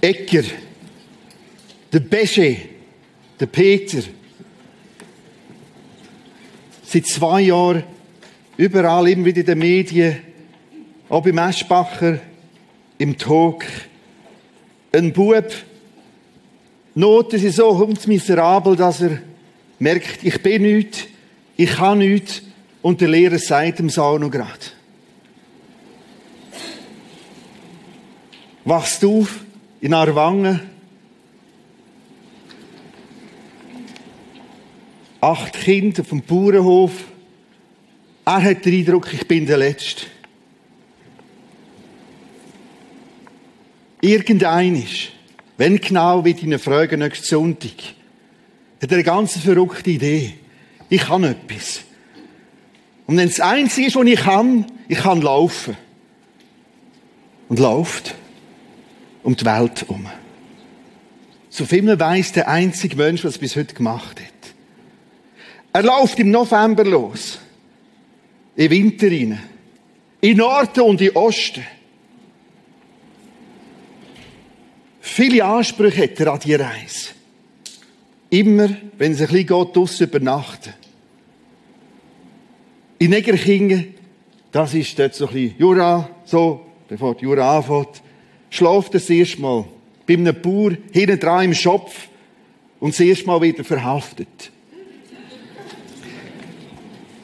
Ecker, der Besche, der Peter. Seit zwei Jahren überall immer wieder in den Medien, auch beim Eschbacher, im Talk. Ein Bub, Noten sind so miserabel, dass er merkt, ich bin nichts, ich kann nichts, und der Lehrer sagt ihm auch noch gerade. Wachst auf in Arwangen. Acht Kinder vom Bauernhof. Er hat den Eindruck, ich bin der Letzte. Irgendeinisch, wenn genau, wie deine Frage nächsten Sonntag, hat er eine ganz verrückte Idee. Ich kann etwas. Und wenn das Einzige ist, was ich kann, ich kann laufen. Und läuft um die Welt herum. So viel man weiss, der einzige Mensch, was bis heute gemacht hat. Er läuft im November los. In Winter rein. In Norden und in Osten. Viele Ansprüche hat er an die Reise. Immer, wenn es ein bisschen geht, draussen übernachten. In Negerkingen, das ist dort so ein bisschen Jura, so, bevor die Jura anfängt, schläft er das erste Mal bei einem Bauer hinten dran im Schopf und das erste Mal wieder verhaftet.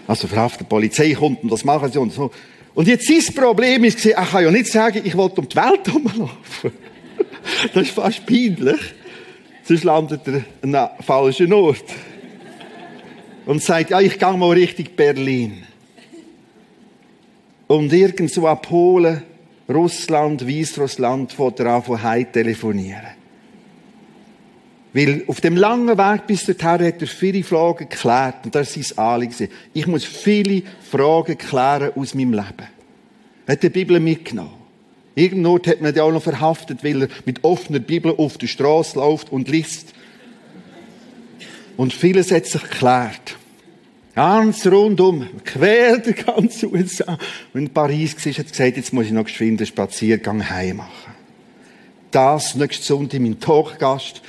Also verhaftet, die Polizei kommt und das machen sie und so. Und jetzt sein Problem ist, er kann ja nicht sagen, ich wollte um die Welt herumlaufen. Das ist fast peinlich. Sonst landet er an einem falschen Ort. Und sagt, ja, ich gehe mal Richtung Berlin. Und irgendwo ab Polen Russland, Weißrussland, fährt er von heim telefonieren. Weil auf dem langen Weg bis dorthin hat er viele Fragen geklärt. Und das ist sein Anliegen. Ich muss viele Fragen klären aus meinem Leben. Er hat die Bibel mitgenommen. Irgendwo hat man ihn auch noch verhaftet, weil er mit offener Bibel auf der Straße läuft und liest. Und vieles hat sich geklärt. Ganz rundum, quer der ganze USA. Und in Paris war, hat gesagt, jetzt muss ich noch geschwind einen Spaziergang heim machen. Das nächste Sonntag mein Talkgast.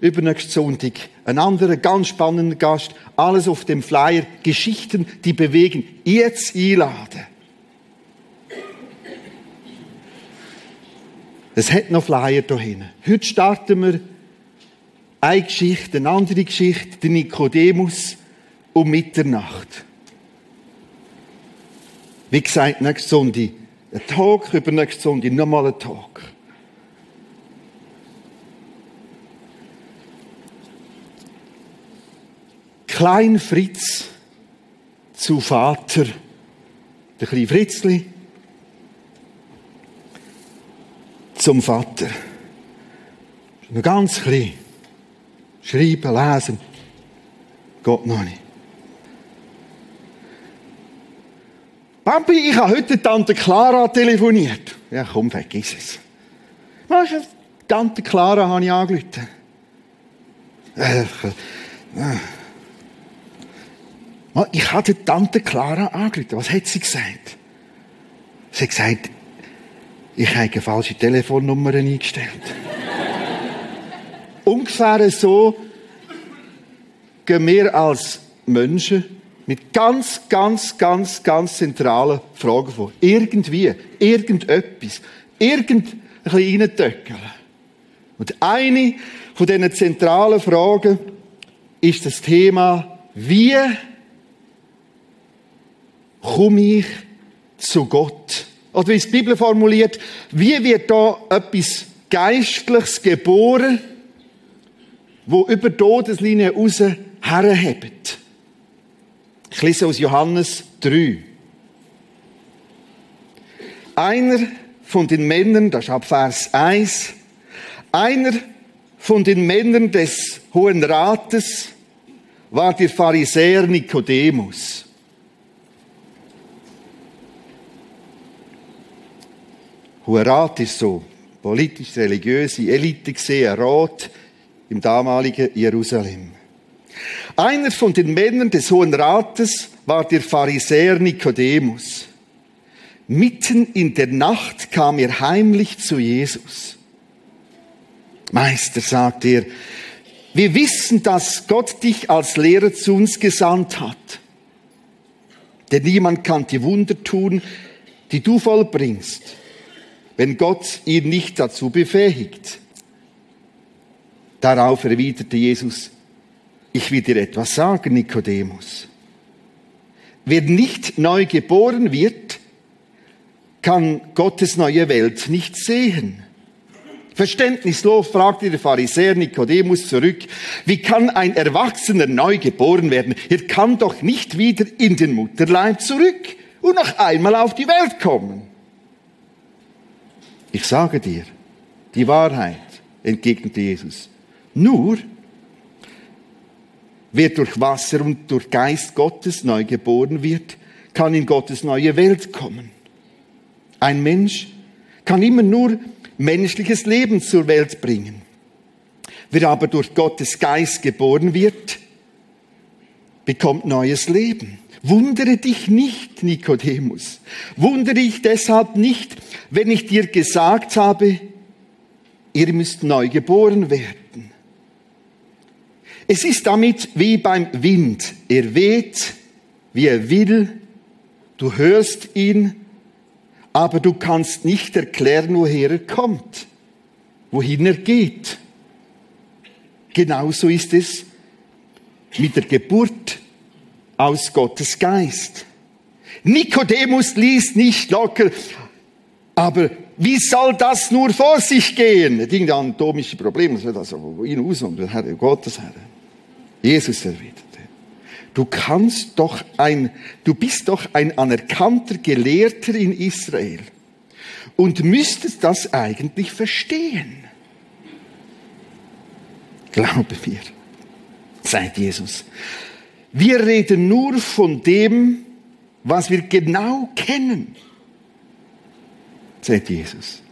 Übernächsten Sonntag ein anderer ganz spannender Gast. Alles auf dem Flyer. Geschichten, die bewegen. Jetzt einladen. Es hat noch Flyer da hinten. Heute starten wir eine Geschichte, eine andere Geschichte, der Nikodemus um Mitternacht. Wie gesagt, nächste Sonntag ein Talk, über nächste Sonntag nochmal ein Talk. Klein Fritz zu Vater, der kleine Fritzli, zum Vater. Noch ganz klein. Schreiben, lesen. Geht noch nicht. Papi, ich habe heute Tante Clara telefoniert. Ja, komm, vergiss es. Was ist Tante Clara habe ich angerufen. Äh, äh. Ich habe Tante Clara angerufen. Was hat sie gesagt? Sie hat gesagt, ich habe eine falsche Telefonnummer eingestellt. Ungefähr so gehen wir als Menschen mit ganz, ganz, ganz, ganz zentralen Fragen vor. Irgendwie, irgendetwas, irgend ein bisschen. Und eine von diesen zentralen Fragen ist das Thema, wie komme ich zu Gott? Oder wie es die Bibel formuliert, wie wird da etwas Geistliches geboren, wo über Todeslinie raus herhebt? Ich lese aus Johannes 3. Einer von den Männern, das ist ab Vers 1, einer von den Männern des Hohen Rates war der Pharisäer Nikodemus. Hoher Rat ist so politisch-religiöse Elite gesehen, Rat im damaligen Jerusalem. Einer von den Männern des Hohen Rates war der Pharisäer Nikodemus. Mitten in der Nacht kam er heimlich zu Jesus. Meister, sagt er, wir wissen, dass Gott dich als Lehrer zu uns gesandt hat. Denn niemand kann die Wunder tun, die du vollbringst, wenn Gott ihn nicht dazu befähigt. Darauf erwiderte Jesus, ich will dir etwas sagen, Nikodemus. Wer nicht neu geboren wird, kann Gottes neue Welt nicht sehen. Verständnislos fragte der Pharisäer Nikodemus zurück, wie kann ein Erwachsener neu geboren werden? Er kann doch nicht wieder in den Mutterleib zurück und noch einmal auf die Welt kommen. Ich sage dir, die Wahrheit, entgegnete Jesus. Nur, wer durch Wasser und durch Geist Gottes neu geboren wird, kann in Gottes neue Welt kommen. Ein Mensch kann immer nur menschliches Leben zur Welt bringen. Wer aber durch Gottes Geist geboren wird, bekommt neues Leben. Wundere dich nicht, Nikodemus. Wundere dich deshalb nicht, wenn ich dir gesagt habe, ihr müsst neu geboren werden. Es ist damit wie beim Wind. Er weht, wie er will. Du hörst ihn, aber du kannst nicht erklären, woher er kommt, wohin er geht. Genauso ist es mit der Geburt aus Gottes Geist. Nikodemus liest nicht locker, aber wie soll das nur vor sich gehen? Er ging an atomische Probleme, das wird also ihn aus der Herr Gottes Herr. Jesus erwidert. Du kannst doch ein, du bist doch ein anerkannter Gelehrter in Israel und müsstest das eigentlich verstehen. Glaube mir, sagt Jesus. Wir reden nur von dem, was wir genau kennen, sagt Jesus.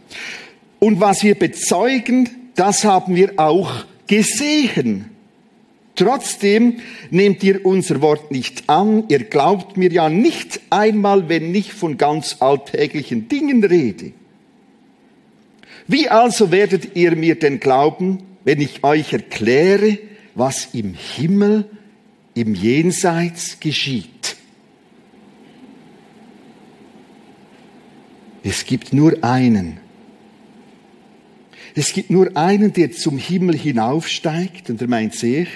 Und was wir bezeugen, das haben wir auch gesehen Trotzdem nehmt ihr unser Wort nicht an, ihr glaubt mir ja nicht einmal, wenn ich von ganz alltäglichen Dingen rede. Wie also werdet ihr mir denn glauben, wenn ich euch erkläre, was im Himmel, im Jenseits geschieht? Es gibt nur einen. Es gibt nur einen, der zum Himmel hinaufsteigt, und er meint sich,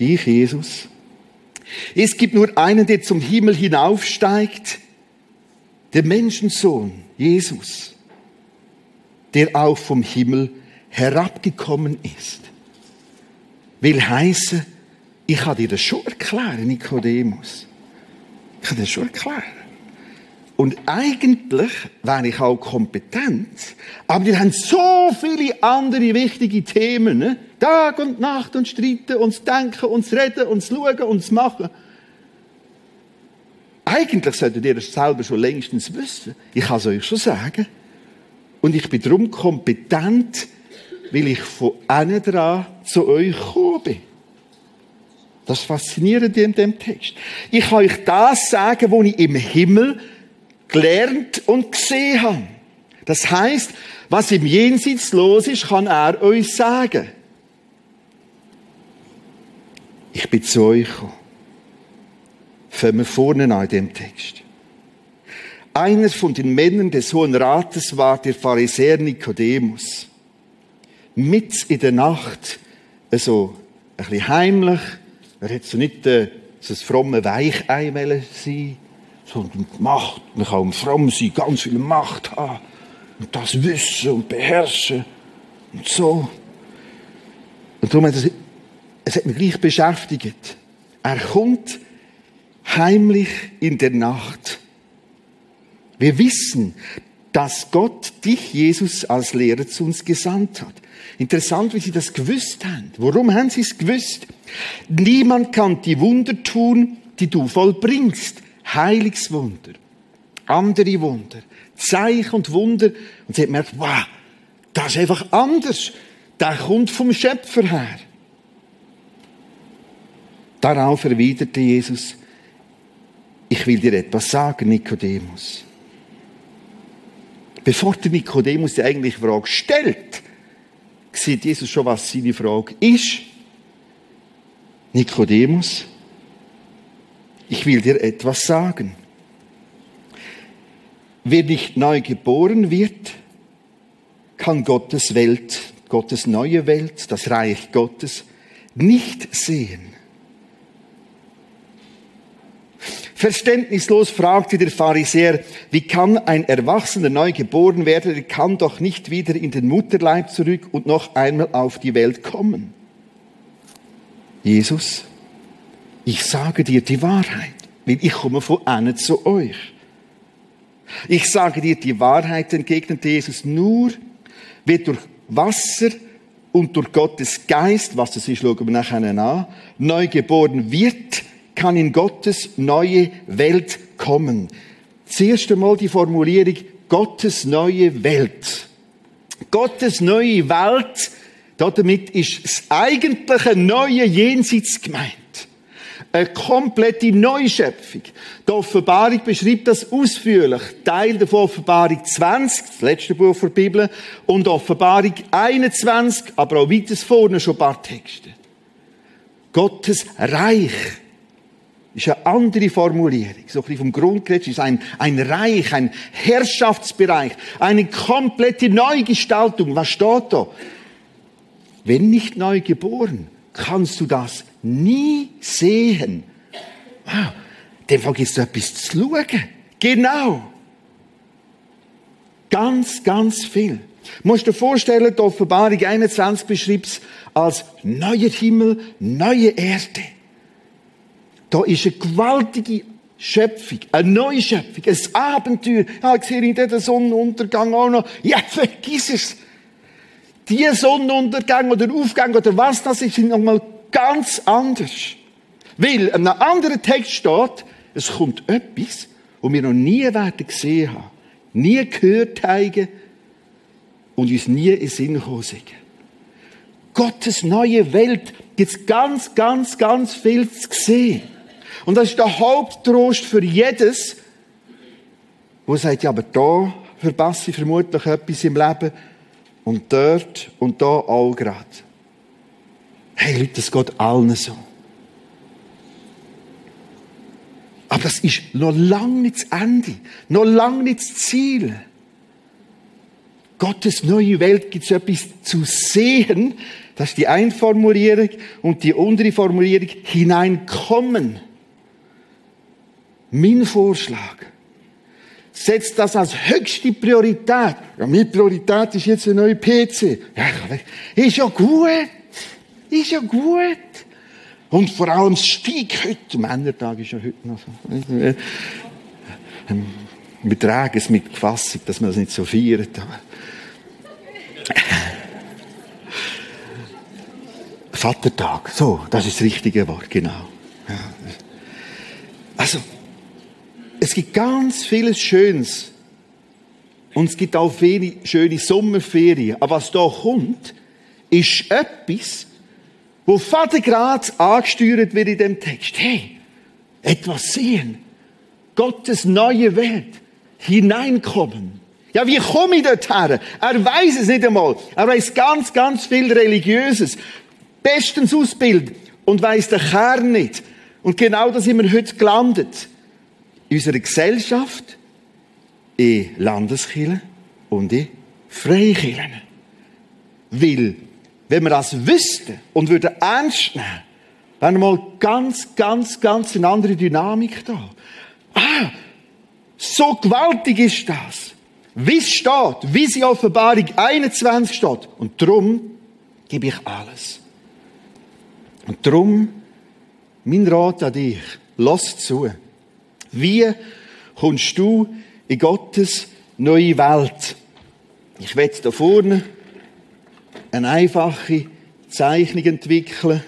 ich, Jesus. Es gibt nur einen, der zum Himmel hinaufsteigt, der Menschensohn, Jesus, der auch vom Himmel herabgekommen ist. Will heißen, ich kann dir das schon erklären, Nikodemus. Ich kann dir das schon erklären. Und eigentlich wäre ich auch kompetent, aber wir haben so viele andere wichtige Themen. Ne? Tag und Nacht und streiten und denken und reden und schauen und machen. Eigentlich solltet ihr das selber schon längstens wissen. Ich kann es euch schon sagen. Und ich bin darum kompetent, weil ich von innen dran zu euch gekommen bin. Das fasziniert in dem Text. Ich kann euch das sagen, was ich im Himmel gelernt und gesehen habe. Das heißt, was im Jenseits los ist, kann er euch sagen. Ich bin zu euch gekommen. Fangen wir vorne an in dem Text. Einer von den Männern des Hohen Rates war der Pharisäer Nikodemus. Mit in der Nacht, also ein bisschen heimlich, er hätte so nicht äh, so ein fromme Weichei sein sondern Macht. Man kann fromm sein, ganz viel Macht haben und das wissen und beherrschen und so. Und darum hat es, es hat mich gleich beschäftigt. Er kommt heimlich in der Nacht. Wir wissen, dass Gott dich, Jesus, als Lehrer zu uns gesandt hat. Interessant, wie sie das gewusst haben. Warum haben sie es gewusst? Niemand kann die Wunder tun, die du vollbringst. Heilungswunder, andere Wunder, Zeichen und Wunder. Und sie hat gemerkt, wow, das ist einfach anders. Der kommt vom Schöpfer her. Darauf erwiderte Jesus, ich will dir etwas sagen, Nikodemus. Bevor der Nikodemus die eigentliche Frage stellt, sieht Jesus schon, was seine Frage ist. Nikodemus, ich will dir etwas sagen. Wer nicht neu geboren wird, kann Gottes Welt, Gottes neue Welt, das Reich Gottes nicht sehen. Verständnislos fragte der Pharisäer, wie kann ein Erwachsener neu geboren werden? Er kann doch nicht wieder in den Mutterleib zurück und noch einmal auf die Welt kommen. Jesus, ich sage dir die Wahrheit, weil ich komme von innen zu euch. Ich sage dir die Wahrheit, entgegnete Jesus, nur wird durch Wasser und durch Gottes Geist, was das ist, schauen wir nachher an, neu geboren wird, kann in Gottes neue Welt kommen. Zuerst einmal die Formulierung Gottes neue Welt. Gottes neue Welt, damit ist das eigentliche neue Jenseits gemeint. Eine komplette Neuschöpfung. Die Offenbarung beschreibt das ausführlich. Teil der Offenbarung 20, das letzte Buch der Bibel, und Offenbarung 21, aber auch weiter vorne schon ein paar Texte. Gottes Reich ist eine andere Formulierung. So ein bisschen vom Grundgesetz ist ein, ein Reich, ein Herrschaftsbereich, eine komplette Neugestaltung. Was steht da? Wenn nicht neu geboren, kannst du das nie sehen. Wow, dem Fall gibt es etwas zu schauen. Genau. Ganz, ganz viel. Du musst dir vorstellen, die Offenbarung 21 beschreibt es als neuer Himmel, neue Erde. Da ist eine gewaltige Schöpfung, eine neue Schöpfung, ein Abenteuer. Ja, ich sehe in den Sonnenuntergang auch noch. Ja, vergiss es. Die Sonnenuntergang oder Aufgang oder was das ist, sind nochmal ganz anders. Weil in einem anderen Text steht, es kommt etwas, wo wir noch nie werden gesehen haben, nie gehört haben und uns nie in Sinn gekommen sind. Gottes neue Welt gibt es ganz, ganz, ganz viel zu sehen. Und das ist der Haupttrost für jedes, wo sagt, ja, aber da verpasse ich vermutlich etwas im Leben und dort und da auch gerade. Hey Leute, das geht allen so. Aber das ist noch lange nicht das Ende, noch lange nicht das Ziel. Gottes neue Welt gibt es etwas zu sehen, das ist die Einformulierung und die untere Formulierung hineinkommen. Mein Vorschlag. Setzt das als höchste Priorität. Ja, meine Priorität ist jetzt ein neuer PC. Ja, ist ja gut. Ist ja gut. Und vor allem das Steig heute. Männertag ist ja heute noch so. Wir tragen es mit Fassung, dass man es nicht so feiert. Vatertag. So, das ist das richtige Wort, genau. Also, es gibt ganz vieles Schönes. Und es gibt auch viele schöne Sommerferien. Aber was da kommt, ist etwas, wo Vater gerade angesteuert wird in dem Text. Hey, etwas sehen. Gottes neue Welt. Hineinkommen. Ja, wie komme ich dorthin? Er weiß es nicht einmal. Er weiß ganz, ganz viel Religiöses. Bestens ausbildet und weiß den Kern nicht. Und genau da sind wir heute gelandet in unserer Gesellschaft, in Landeskirchen und in Freikirchen. Weil, wenn wir das wüssten und würden ernst nehmen, wäre mal ganz, ganz, ganz eine andere Dynamik da. Ah, so gewaltig ist das. Wie es steht, wie es in Offenbarung 21 steht. Und darum gebe ich alles. Und darum, mein Rat an dich, lass zu. Wie kommst du in Gottes neue Welt? Ich werde da vorne eine einfache Zeichnung entwickeln.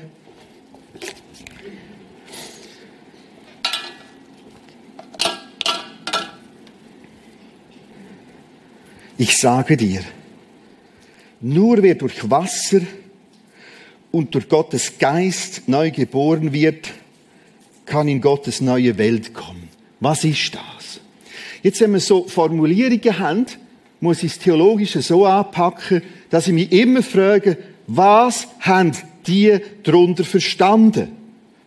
Ich sage dir, nur wer durch Wasser und durch Gottes Geist neu geboren wird, kann in Gottes neue Welt kommen. Was ist das? Jetzt, wenn wir so Formulierungen haben, muss ich das Theologische so anpacken, dass ich mich immer frage, was haben die darunter verstanden?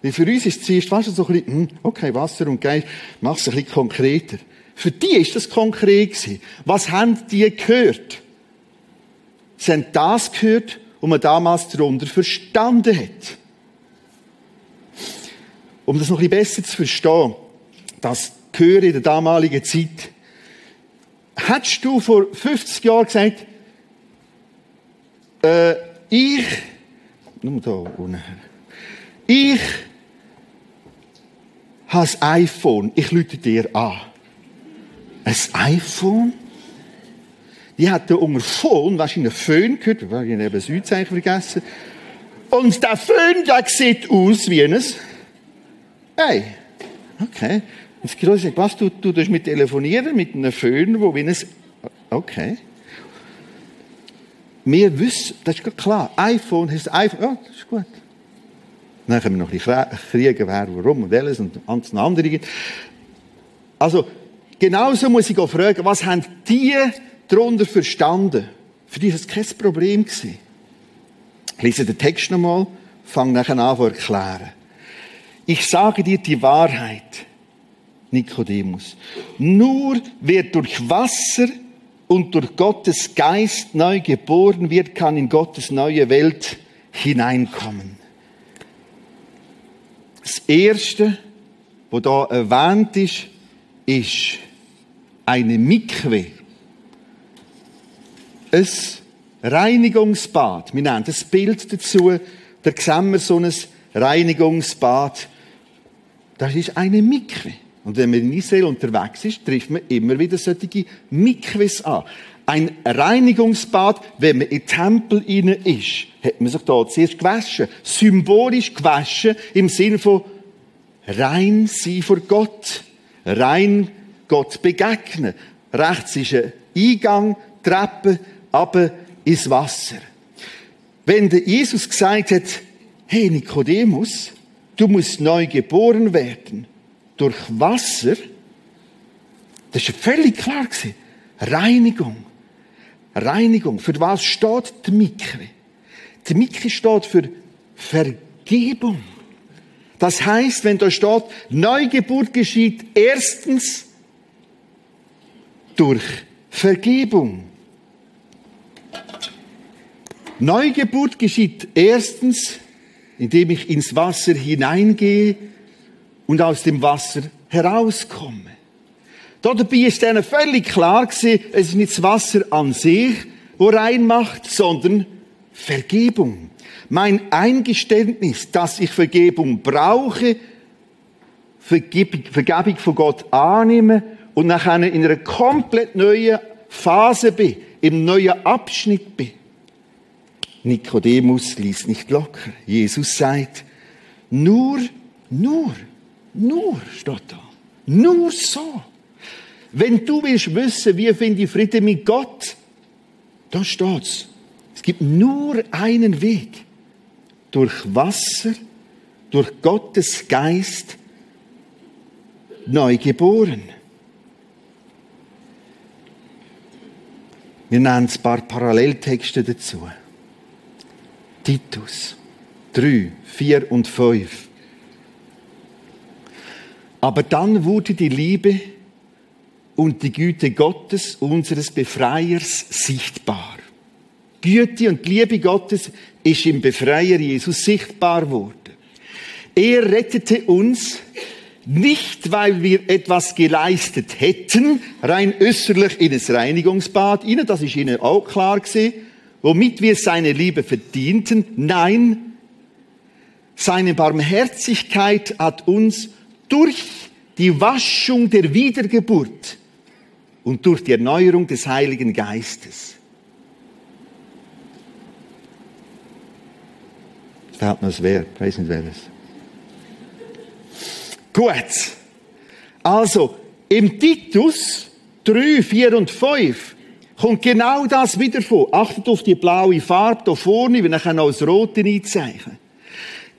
Weil für uns ist es zuerst, weißt du, so ein bisschen, hm, okay, Wasser und Geist, mach es ein bisschen konkreter. Für die ist das konkret gewesen. Was haben die gehört? Sie haben das gehört, was man damals darunter verstanden hat. Um das noch ein bisschen besser zu verstehen, das Gehör in der damaligen Zeit. Hättest du vor 50 Jahren gesagt, äh, ich, nur da unten, ich habe ein iPhone, ich lüte dir an. Ein iPhone? Die hat unter Phone wahrscheinlich einen Föhn gehört, weil ich eben das Südzeichen vergessen. Und der Föhn, der sieht aus wie ein Hey, okay. Und das Große sagt, was, du, du tust mit telefonieren, mit einem Föhn, wo wie ein, okay. Wir wissen, das ist klar, iPhone ist iPhone, ja, das ist gut. Dann können wir noch ein bisschen kriegen, wer, warum und alles und andere. Also, genauso muss ich auch fragen, was haben die darunter verstanden? Für die war es kein Problem. Ich lese den Text nochmal, fange nachher an zu erklären. Ich sage dir die Wahrheit, Nikodemus. Nur wer durch Wasser und durch Gottes Geist neu geboren wird, kann in Gottes neue Welt hineinkommen. Das Erste, was da erwähnt ist, ist eine Mikwe. Ein Reinigungsbad. Wir nennen das Bild dazu. Da sehen wir so ein Reinigungsbad das ist eine Mikwe. Und wenn man in Israel unterwegs ist, trifft man immer wieder solche Mikwes an. Ein Reinigungsbad, wenn man im Tempel inne ist, hat man sich da zuerst gewaschen. Symbolisch gewaschen im Sinne von rein sein vor Gott. Rein Gott begegnen. Rechts ist ein Eingang, Treppe, aber ins Wasser. Wenn der Jesus gesagt hat, hey Nikodemus, du musst neu geboren werden durch Wasser, das war völlig klar. Reinigung. Reinigung. Für was steht die Mikre? Die Mikre steht für Vergebung. Das heißt, wenn da steht, Neugeburt geschieht erstens durch Vergebung. Neugeburt geschieht erstens indem ich ins Wasser hineingehe und aus dem Wasser herauskomme. Dabei ist ihnen völlig klar gewesen, es ist nicht das Wasser an sich, wo reinmacht, sondern Vergebung. Mein Eingeständnis, dass ich Vergebung brauche, Vergebung von Gott annehme und nachher in einer komplett neuen Phase bin, im neuen Abschnitt bin. Nikodemus ließ nicht locker. Jesus sagt, nur, nur, nur, steht da. Nur so. Wenn du willst wissen, wie finde ich Frieden mit Gott, da steht's. Es gibt nur einen Weg. Durch Wasser, durch Gottes Geist, neu geboren. Wir nennen ein paar Paralleltexte dazu. Titus 3, 4 und 5. Aber dann wurde die Liebe und die Güte Gottes, unseres Befreiers, sichtbar. Güte und Liebe Gottes ist im Befreier Jesus sichtbar worden. Er rettete uns nicht, weil wir etwas geleistet hätten, rein äußerlich in das Reinigungsbad, Ihnen, das ist Ihnen auch klar gewesen, womit wir seine Liebe verdienten. Nein, seine Barmherzigkeit hat uns durch die Waschung der Wiedergeburt und durch die Erneuerung des Heiligen Geistes. Es fehlt noch das Verb, ich weiß nicht welches. Gut. Also, im Titus 3, 4 und 5 kommt genau das wieder vor. Achtet auf die blaue Farbe hier vorne, wir können auch das Rote einzeichnen.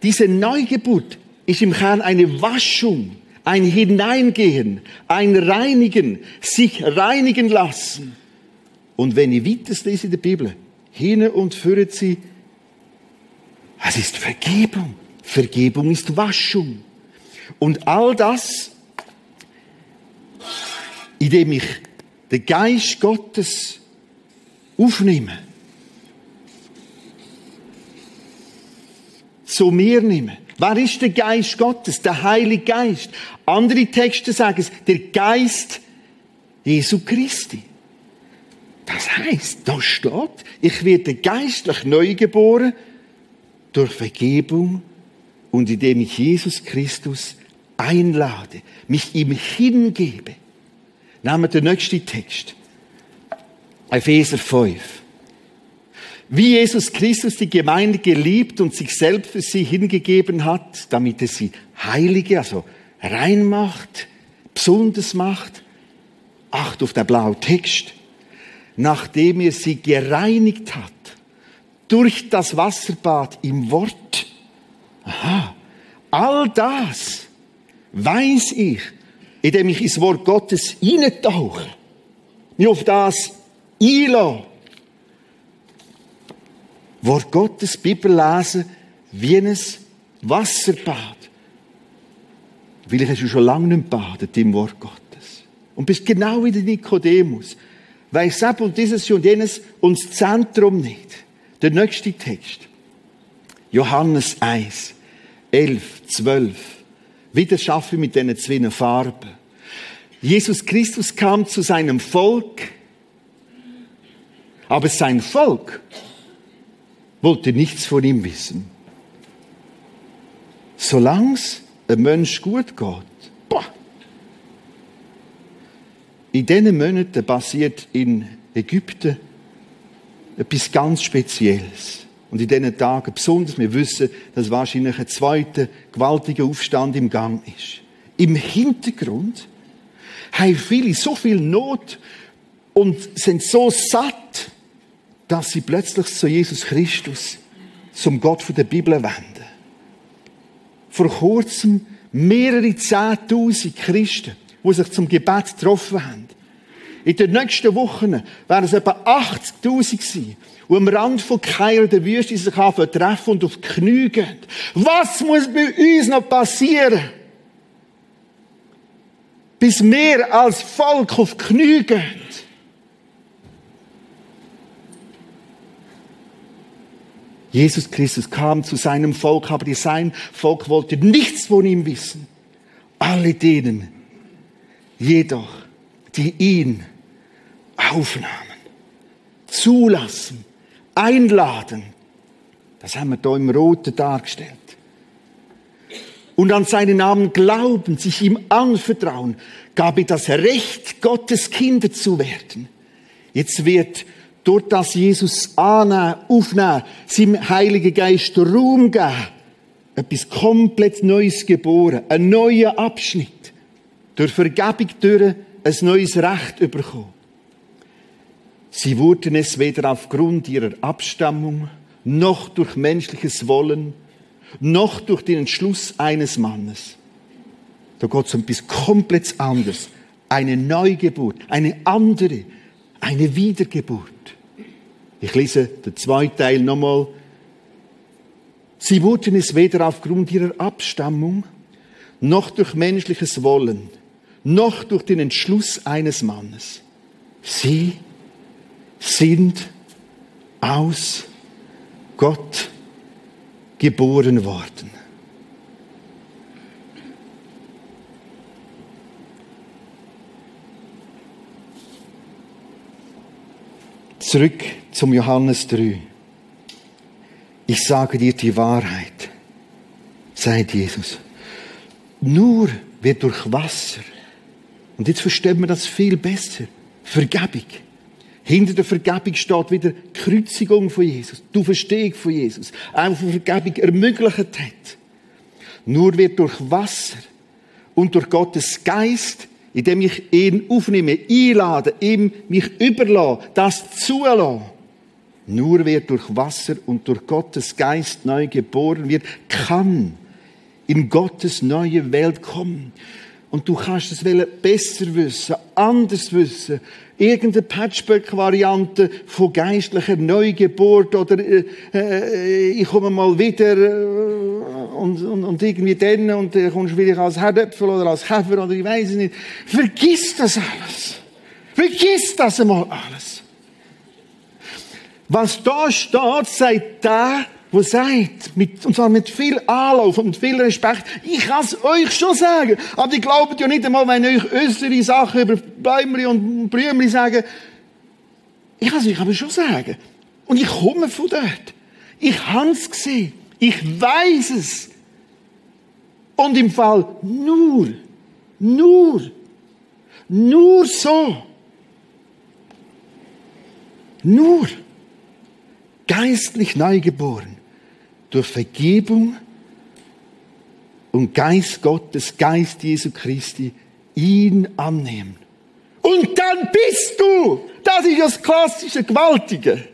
Diese Neugeburt ist im Kern eine Waschung, ein Hineingehen, ein Reinigen, sich reinigen lassen. Und wenn ich weiter lese in der Bibel, hin und führen sie, es ist Vergebung. Vergebung ist Waschung. Und all das, indem ich den Geist Gottes aufnehme, zu mir nehme. Wer ist der Geist Gottes? Der Heilige Geist. Andere Texte sagen es, der Geist Jesu Christi. Das heißt, da steht, ich werde geistlich neu geboren durch Vergebung und indem ich Jesus Christus einlade, mich ihm hingebe. Nehmen wir den nächsten Text. Epheser 5. Wie Jesus Christus die Gemeinde geliebt und sich selbst für sie hingegeben hat, damit er sie heilige, also rein macht, besonders macht. Acht auf den blauen Text. Nachdem er sie gereinigt hat, durch das Wasserbad im Wort. Aha. All das weiß ich, indem ich ins Wort Gottes hineintauche, mich auf das einlasse. Wort Gottes, Bibel lesen, wie ein Wasserbad. Vielleicht hast du schon lange nicht badet im Wort Gottes. Und bist genau wie der Nikodemus. Weiss ab und dieses und jenes und das Zentrum nicht. Der nächste Text. Johannes 1, 11, 12. Wieder schaffe ich mit diesen zwei Farben. Jesus Christus kam zu seinem Volk, aber sein Volk wollte nichts von ihm wissen. Solange es einem Mensch gut geht, boah. In diesen Monaten passiert in Ägypten etwas ganz Spezielles. Und in diesen Tagen besonders, wir wissen, dass wahrscheinlich ein zweiter gewaltiger Aufstand im Gang ist. Im Hintergrund haben viele so viel Not und sind so satt, dass sie plötzlich zu Jesus Christus, zum Gott der Bibel wenden. Vor kurzem mehrere Zehntausend Christen, die sich zum Gebet getroffen haben. In den nächsten Wochen werden es etwa 80.000 sein, die am Rand von Kairo der Wüste sich treffen und auf die Knie gehen. Was muss bei uns noch passieren? Bis mehr als Volk auf die Knie gehen. Jesus Christus kam zu seinem Volk, aber sein Volk wollte nichts von ihm wissen. Alle denen, jedoch, die ihn aufnahmen, zulassen, einladen, das haben wir da im Roten dargestellt. Und an seinen Namen glauben, sich ihm anvertrauen, gab er das Recht, Gottes Kinder zu werden. Jetzt wird durch das Jesus annehmen, aufnehmen, seinem Heiligen Geist Raum geben, etwas komplett Neues geboren, ein neuer Abschnitt, durch Vergebung durch ein neues Recht bekommen. Sie wurden es weder aufgrund ihrer Abstammung, noch durch menschliches Wollen, noch durch den Entschluss eines Mannes. Da geht es um etwas komplett anderes. Eine Neugeburt, eine andere, eine Wiedergeburt. Ich lese den zweiten Teil nochmal. Sie wurden es weder aufgrund ihrer Abstammung, noch durch menschliches Wollen, noch durch den Entschluss eines Mannes. Sie sind aus Gott geboren worden. Zurück zum Johannes 3. Ich sage dir die Wahrheit, sagt Jesus. Nur wird durch Wasser, und jetzt verstehen wir das viel besser, Vergebung. Hinter der Vergebung steht wieder die Kreuzigung von Jesus, die Verstehung von Jesus, einfach Vergebung ermöglicht hat. Nur wird durch Wasser und durch Gottes Geist indem ich ihn aufnehme, einlade, ihm mich überlasse, das zulasse. Nur wer durch Wasser und durch Gottes Geist neu geboren wird, kann in Gottes neue Welt kommen. Und du kannst es besser wissen, anders wissen, irgendeine Patchwork-Variante von geistlicher Neugeburt oder äh, äh, ich komme mal wieder äh, und, und, und irgendwie dann und dann kommst du wieder als Herdöpfel oder als Käfer oder ich weiß es nicht. Vergiss das alles. Vergiss das einmal alles. Was da steht, sagt der, wo sagt, mit, und zwar mit viel Anlauf und viel Respekt, ich kann es euch schon sagen, aber die glaubt ja nicht einmal, wenn euch äußere Sachen über Bäumli und Blümli sage. Ich kann es euch aber schon sagen. Und ich komme von dort. Ich habe es gesehen. Ich weiß es. Und im Fall nur, nur, nur so, nur geistlich neugeboren durch Vergebung und Geist Gottes, Geist Jesu Christi, ihn annehmen. Und dann bist du, das ist das klassische Gewaltige.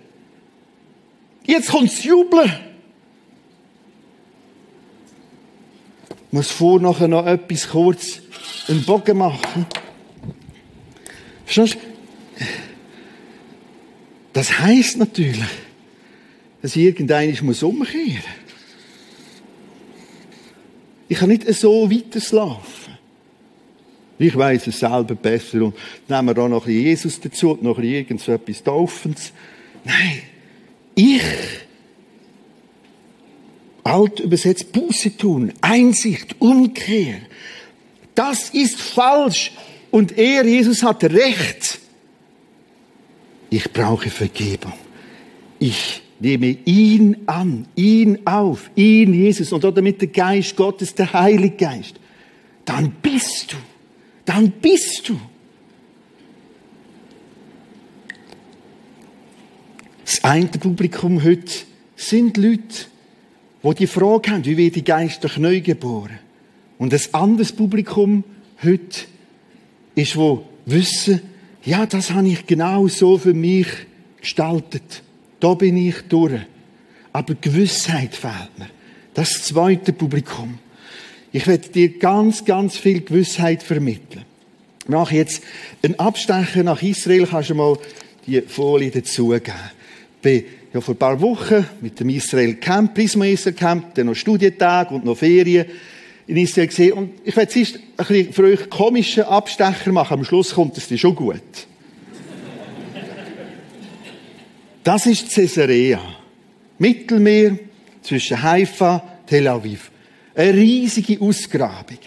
Jetzt kommt's Jubeln. Ich muss vor noch etwas kurz einen Bogen machen. Verstehst du? Das heißt natürlich, dass ich irgendeines muss umkehren. Ich kann nicht so weiterlaufen. Ich weiß es selber besser und nehmen wir da noch Jesus dazu und noch ein irgend so etwas Taufens. Nein, ich alt übersetzt Buße tun, Einsicht, Umkehr. Das ist falsch und er, Jesus, hat recht. Ich brauche Vergebung. Ich Nehme ihn an, ihn auf, ihn, Jesus, und damit der Geist Gottes, der Heilige Geist. Dann bist du, dann bist du. Das eine Publikum heute sind Leute, die die Frage haben, wie wird die Geist durch neu geboren? Und das anderes Publikum heute ist, wo wissen, ja, das habe ich genau so für mich gestaltet. Da bin ich durch. Aber Gewissheit fehlt mir. Das zweite Publikum. Ich werde dir ganz, ganz viel Gewissheit vermitteln. Mache jetzt einen Abstecher nach Israel. Kannst du mal die Folie dazugeben? Ich bin ja vor ein paar Wochen mit dem Israel Camp, Prisma Israel Camp, dann noch Studientag und noch Ferien in Israel gesehen. Und ich werde jetzt ein für euch komischen Abstecher machen. Am Schluss kommt es dir schon gut. Das ist Caesarea. Mittelmeer zwischen Haifa Tel Aviv. Eine riesige Ausgrabung.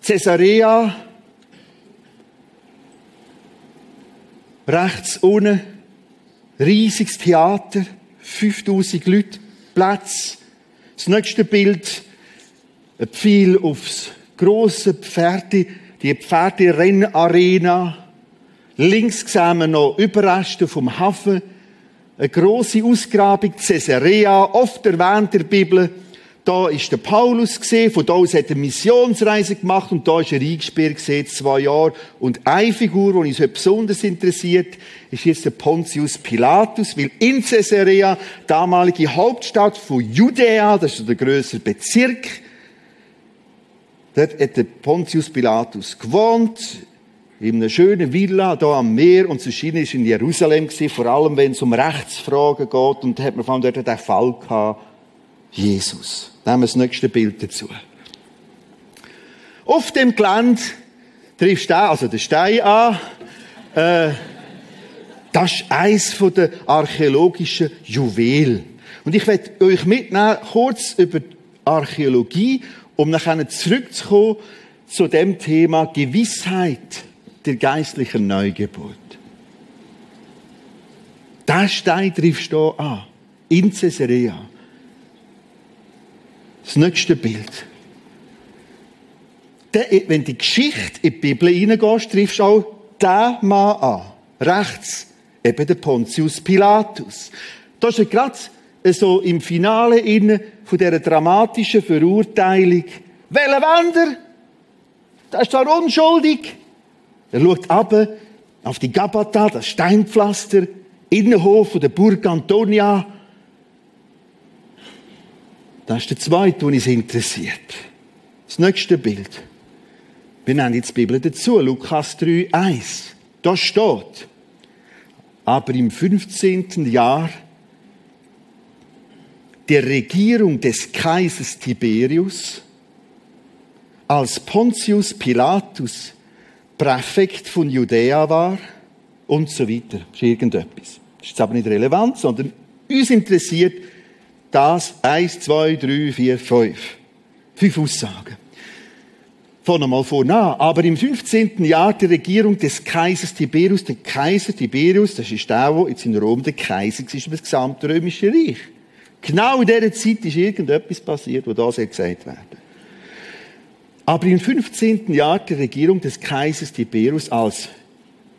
Caesarea, rechts unten, riesiges Theater, 5000 Leute, Platz. Das nächste Bild, ein Pfeil aufs große Pferde, die Pferderennarena Links sehen wir noch Überreste vom Hafen. Eine grosse Ausgrabung, Caesarea, oft erwähnt in der Bibel. Da ist der Paulus gesehen, von da aus hat er Missionsreise gemacht und da ist er eingesperrt gesehen, zwei Jahre. Und eine Figur, die uns heute besonders interessiert, ist jetzt der Pontius Pilatus, weil in Caesarea, damalige Hauptstadt von Judäa, das ist der größere Bezirk, dort hat der Pontius Pilatus gewohnt, in einer schönen Villa da am Meer und zu Schiene ist in Jerusalem gewesen, vor allem wenn es um Rechtsfragen geht und da hat man von dort den Fall gehabt, Jesus. Nehmen wir das nächste Bild dazu. Auf dem Gelände triffst du also den Stein an. Äh, das ist eins der archäologischen Juwel. Und ich werde euch mitnehmen, kurz über Archäologie, um nachher zurückzukommen zu dem Thema Gewissheit der geistlichen Neugeburt. Der Stein triffst du an. In Caesarea. Das nächste Bild. wenn die Geschichte in die Bibel hineingehst, triffst du auch den Mann an. Rechts eben der Pontius Pilatus. Da ist er gerade so im Finale von dieser dramatischen Verurteilung. Welcher Wender? Der ist zwar unschuldig, er schaut ab auf die Gabata, das Steinpflaster, Innenhof der Burg Antonia. Das ist der zweite, der uns interessiert. Das nächste Bild. Wir nennen jetzt die Bibel dazu, Lukas 3, 1. Da steht, aber im 15. Jahr der Regierung des Kaisers Tiberius, als Pontius Pilatus Präfekt von Judäa war und so weiter. Das ist irgendetwas. Das ist aber nicht relevant, sondern uns interessiert das 1, 2, 3, 4, 5. Fünf Aussagen. Von einmal vor nah. Aber im 15. Jahr der Regierung des Kaisers Tiberius, der Kaiser Tiberius, das ist der, der jetzt in Rom der Kaiser über das gesamte römische Reich. Genau in dieser Zeit ist irgendetwas passiert, wo das gesagt werden. Aber im 15. Jahr der Regierung des Kaisers Tiberius als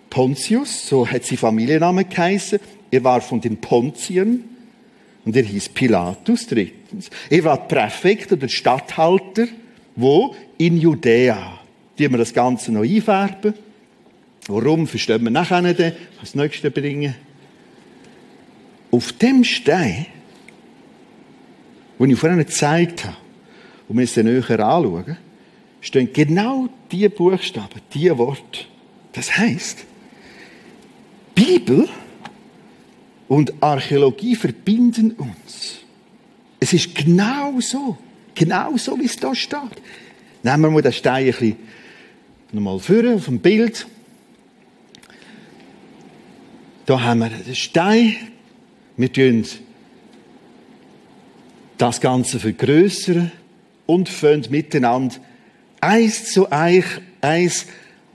Pontius, so hat sie Familienname geheißen, er war von den Pontiern und er hieß Pilatus drittens. Er war Präfekt oder Statthalter, wo? In Judäa. Die wir das Ganze noch einfärben. Warum, verstehen wir nachher nicht, das nächste bringen. Auf dem Stein, den ich vorhin gezeigt habe, und wir es näher anschauen, stehen genau die Buchstaben, die Worte. Das heißt, Bibel und Archäologie verbinden uns. Es ist genau so, genau so, wie es da steht. Nehmen wir mal den Stein ein bisschen nochmal vor auf dem Bild. Da haben wir den Stein. Wir tun das Ganze vergrößern und fangen miteinander eins zu eins, eins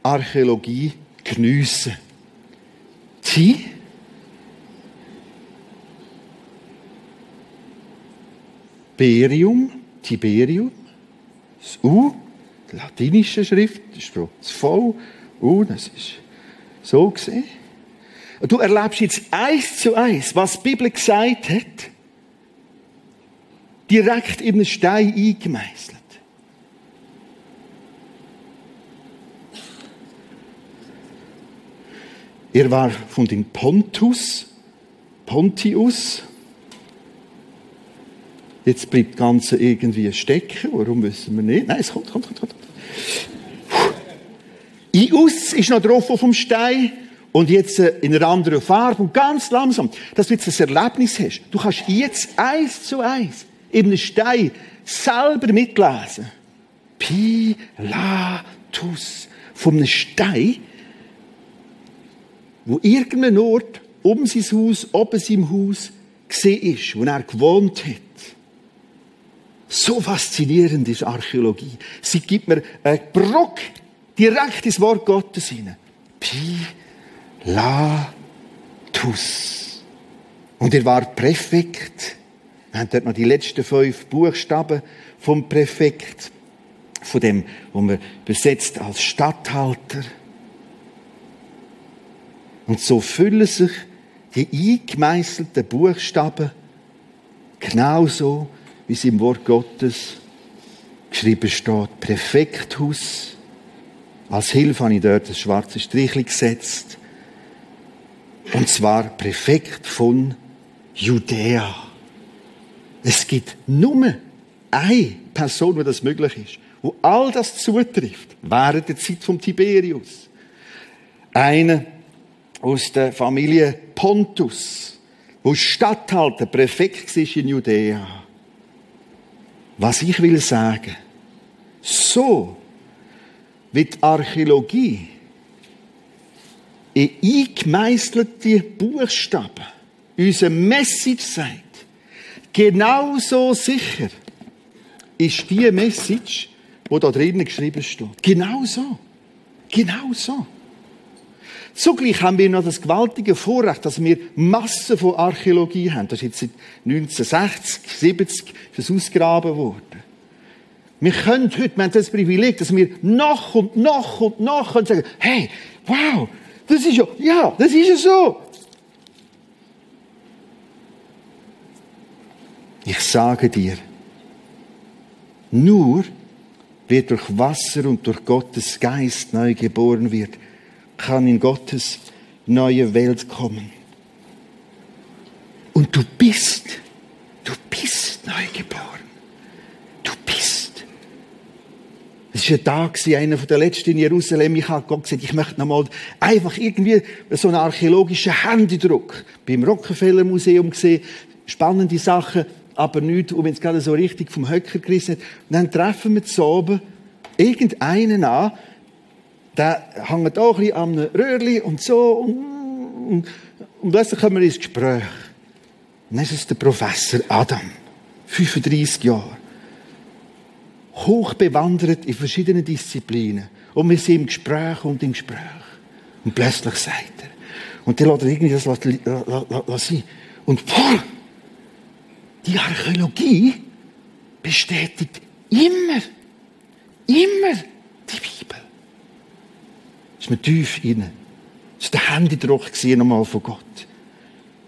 Archäologie geniessen. Die Berium, Tiberium, das U, die latinische Schrift, das V, U, das ist so gesehen. Du erlebst jetzt eins zu eins, was die Bibel gesagt hat, direkt in einen Stein eingemeißelt. Er war von den Pontus, Pontius. Jetzt bleibt das Ganze irgendwie stecken. Warum wissen wir nicht? Nein, es kommt, kommt, kommt, kommt. Ius ist noch drauf auf dem Stein und jetzt äh, in einer anderen Farbe und ganz langsam, dass du jetzt ein Erlebnis hast. Du kannst jetzt eins zu eins in einem Stein selber mitlesen. Pilatus. Einem Stein wo irgendein Ort um sein Haus, oben seinem Haus gesehen ist, wo er gewohnt hat. So faszinierend ist Archäologie. Sie gibt mir einen Brock direkt ins Wort Gottes hinein. Pilatus. Und er war Präfekt. Wir haben dort noch die letzten fünf Buchstaben vom Präfekt, von dem, wo man besetzt als Statthalter. Und so füllen sich die eingemeißelten Buchstaben genauso, wie es im Wort Gottes geschrieben steht. Präfekthus. Als Hilfe habe ich dort das schwarze Strichli gesetzt. Und zwar Präfekt von Judäa. Es gibt nur eine Person, wo das möglich ist, wo all das zutrifft, während der Zeit vom Tiberius. Eine, aus der Familie Pontus, wo Statthalter, Präfekt war in Judäa. Was ich will sagen, so wie die Archäologie in eingemeißelte Buchstaben unsere Message sagt, genauso sicher ist die Message, wo da drinnen geschrieben steht. Genau so. Genau so. Zugleich haben wir noch das gewaltige Vorrecht, dass wir Massen von Archäologie haben. Das ist jetzt seit 1960, 70 ist ausgraben worden. Wir können heute, wir haben das Privileg, dass wir noch und noch und noch können sagen, hey, wow, das ist ja, ja, das ist ja so. Ich sage dir, nur wer durch Wasser und durch Gottes Geist neu geboren wird, kann in Gottes neue Welt kommen. Und du bist, du bist neu geboren. Du bist. Es ist ein Tag einer der letzten in Jerusalem. Ich habe Gott gesagt, ich möchte noch mal einfach irgendwie so einen archäologischen Händedruck beim Rockefeller Museum gesehen. Spannende Sachen, aber nichts, um jetzt gerade so richtig vom Höcker gerissen hat. Und dann treffen wir zu oben irgendeinen an, der hängt auch ein bisschen am Röhrli und so. Und, plötzlich kommen wir ins Gespräch. Und dann ist es der Professor Adam. 35 Jahre. Hochbewandert in verschiedenen Disziplinen. Und wir sind im Gespräch und im Gespräch. Und plötzlich sagt er. Und der lässt er irgendwie das sein. Und boah, die Archäologie bestätigt immer, immer die Bibel. Ist mir tief inne. Das war der Händedruck nochmal von Gott.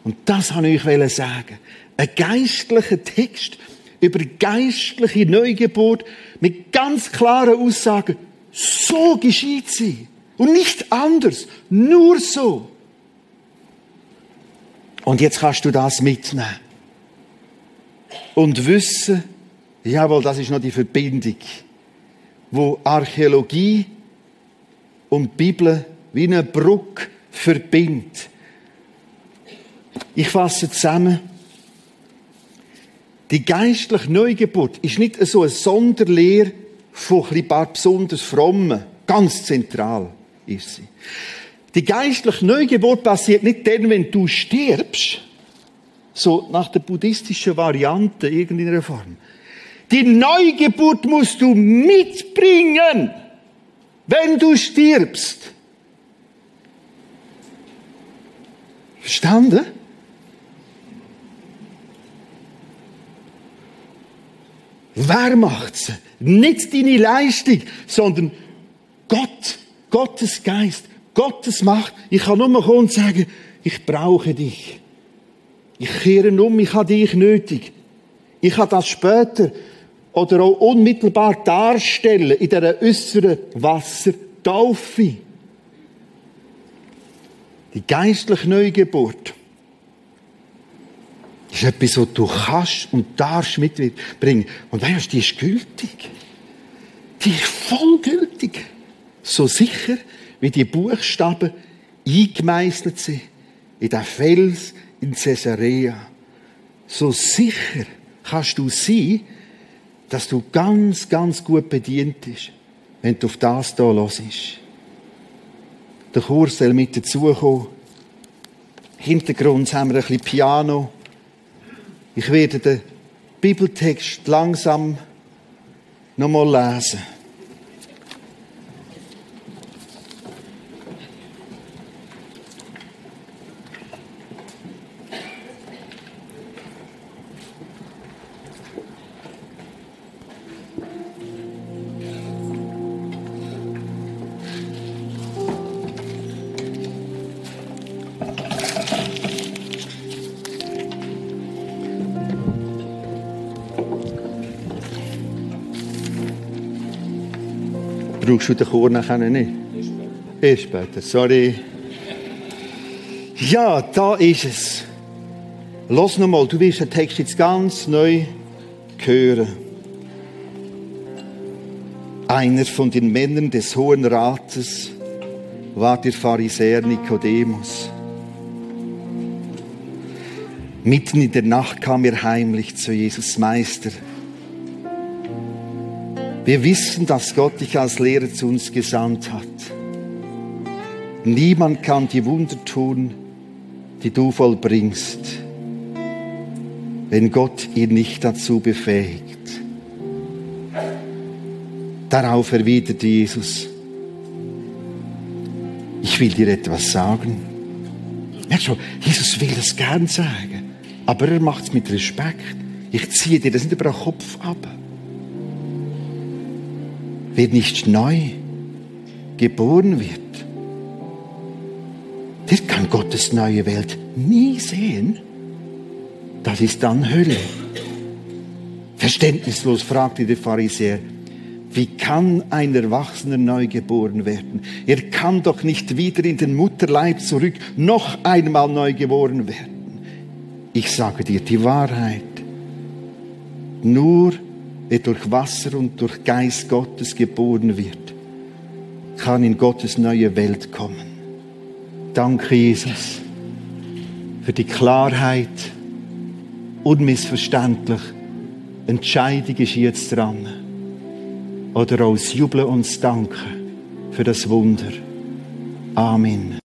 Und das wollte ich euch sagen. Ein geistlicher Text über geistliche Neugeburt mit ganz klaren Aussagen. So geschieht sie. Und nicht anders. Nur so. Und jetzt kannst du das mitnehmen. Und wissen, jawohl, das ist noch die Verbindung, wo Archäologie und Bibel wie eine Brücke verbindet. Ich fasse zusammen. Die geistliche Neugeburt ist nicht so eine Sonderlehre von ein paar besonders Frommen. Ganz zentral ist sie. Die geistliche Neugeburt passiert nicht dann, wenn du stirbst, so nach der buddhistischen Variante irgendeiner Form. Die Neugeburt musst du mitbringen, wenn du stirbst. Verstanden? Wer macht's? Nicht deine Leistung, sondern Gott, Gottes Geist, Gottes Macht. Ich kann nur kommen und sagen, ich brauche dich. Ich kehre um, ich habe dich nötig. Ich kann das später oder auch unmittelbar darstellen in dieser äußeren Wassertaufe. Die geistliche Neugeburt ist etwas, was du kannst und darfst mitbringen. Und weißt die ist gültig. Die ist voll gültig. So sicher, wie die Buchstaben eingemeißelt sind in den Fels in Caesarea. So sicher kannst du sein, dass du ganz, ganz gut bedient bist, wenn du auf das hier hörst. Der Chor soll mit dazukommen. Hintergrund haben wir ein bisschen Piano. Ich werde den Bibeltext langsam nochmal lesen. Brauchst du den Chor nachher nicht? Erst später, sorry. Ja, da ist es. Los nochmal, du wirst den Text jetzt ganz neu hören. Einer von den Männern des Hohen Rates war der Pharisäer Nikodemus. Mitten in der Nacht kam er heimlich zu Jesus Meister. Wir wissen, dass Gott dich als Lehrer zu uns gesandt hat. Niemand kann die Wunder tun, die du vollbringst, wenn Gott ihn nicht dazu befähigt. Darauf erwiderte Jesus, ich will dir etwas sagen. Jesus will das gern sagen, aber er macht es mit Respekt. Ich ziehe dir das nicht über den Kopf ab wer nicht neu geboren wird, der kann Gottes neue Welt nie sehen. Das ist dann Hölle. Verständnislos fragte der Pharisäer, wie kann ein Erwachsener neu geboren werden? Er kann doch nicht wieder in den Mutterleib zurück, noch einmal neu geboren werden. Ich sage dir die Wahrheit. Nur der durch Wasser und durch Geist Gottes geboren wird, kann in Gottes neue Welt kommen. Danke, Jesus, für die Klarheit, unmissverständlich. Entscheidung ist jetzt dran. Oder aus Jubeln und Danken für das Wunder. Amen.